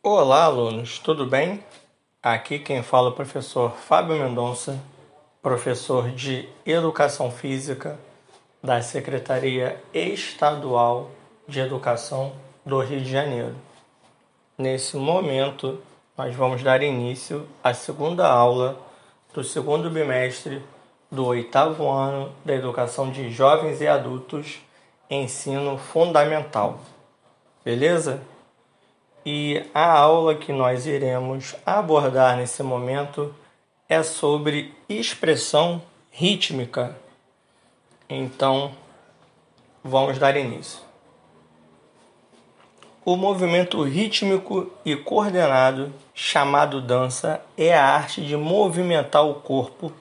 Olá, alunos, tudo bem? Aqui quem fala é o professor Fábio Mendonça, professor de Educação Física da Secretaria Estadual de Educação do Rio de Janeiro. Nesse momento, nós vamos dar início à segunda aula do segundo bimestre do oitavo ano da Educação de Jovens e Adultos, Ensino Fundamental. Beleza? E a aula que nós iremos abordar nesse momento é sobre expressão rítmica. Então, vamos dar início. O movimento rítmico e coordenado, chamado dança, é a arte de movimentar o corpo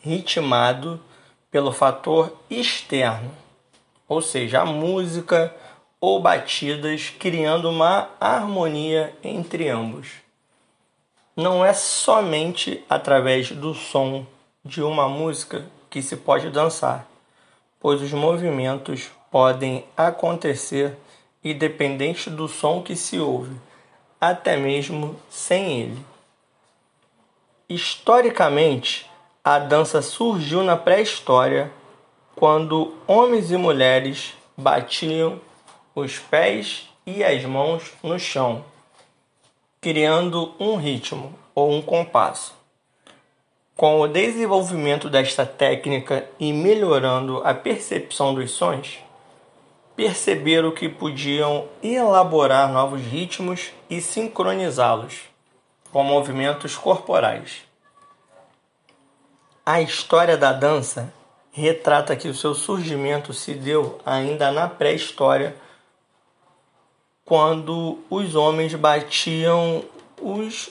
ritmado pelo fator externo, ou seja, a música, ou batidas, criando uma harmonia entre ambos. Não é somente através do som de uma música que se pode dançar, pois os movimentos podem acontecer independente do som que se ouve, até mesmo sem ele. Historicamente, a dança surgiu na pré-história, quando homens e mulheres batiam os pés e as mãos no chão, criando um ritmo ou um compasso. Com o desenvolvimento desta técnica e melhorando a percepção dos sons, perceberam que podiam elaborar novos ritmos e sincronizá-los com movimentos corporais. A história da dança retrata que o seu surgimento se deu ainda na pré-história quando os homens batiam os,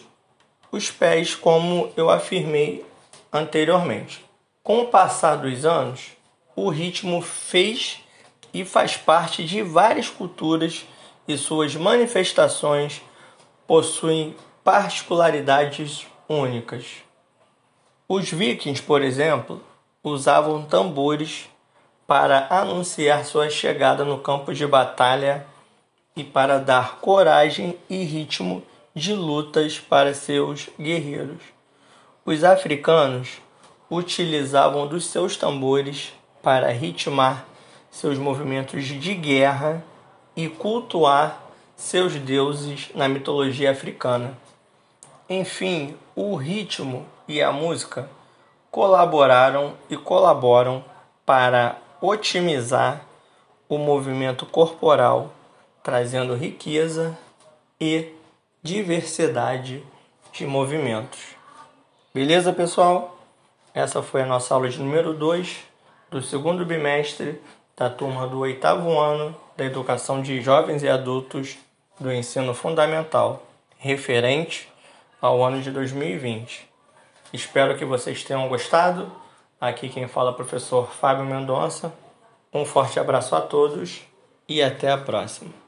os pés, como eu afirmei anteriormente. Com o passar dos anos, o ritmo fez e faz parte de várias culturas e suas manifestações possuem particularidades únicas. Os vikings, por exemplo, usavam tambores para anunciar sua chegada no campo de batalha e para dar coragem e ritmo de lutas para seus guerreiros. Os africanos utilizavam dos seus tambores para ritmar seus movimentos de guerra e cultuar seus deuses na mitologia africana. Enfim, o ritmo e a música colaboraram e colaboram para otimizar o movimento corporal trazendo riqueza e diversidade de movimentos. Beleza, pessoal? Essa foi a nossa aula de número 2 do segundo bimestre da turma do oitavo ano da Educação de Jovens e Adultos do Ensino Fundamental, referente ao ano de 2020. Espero que vocês tenham gostado. Aqui quem fala é o professor Fábio Mendonça. Um forte abraço a todos e até a próxima.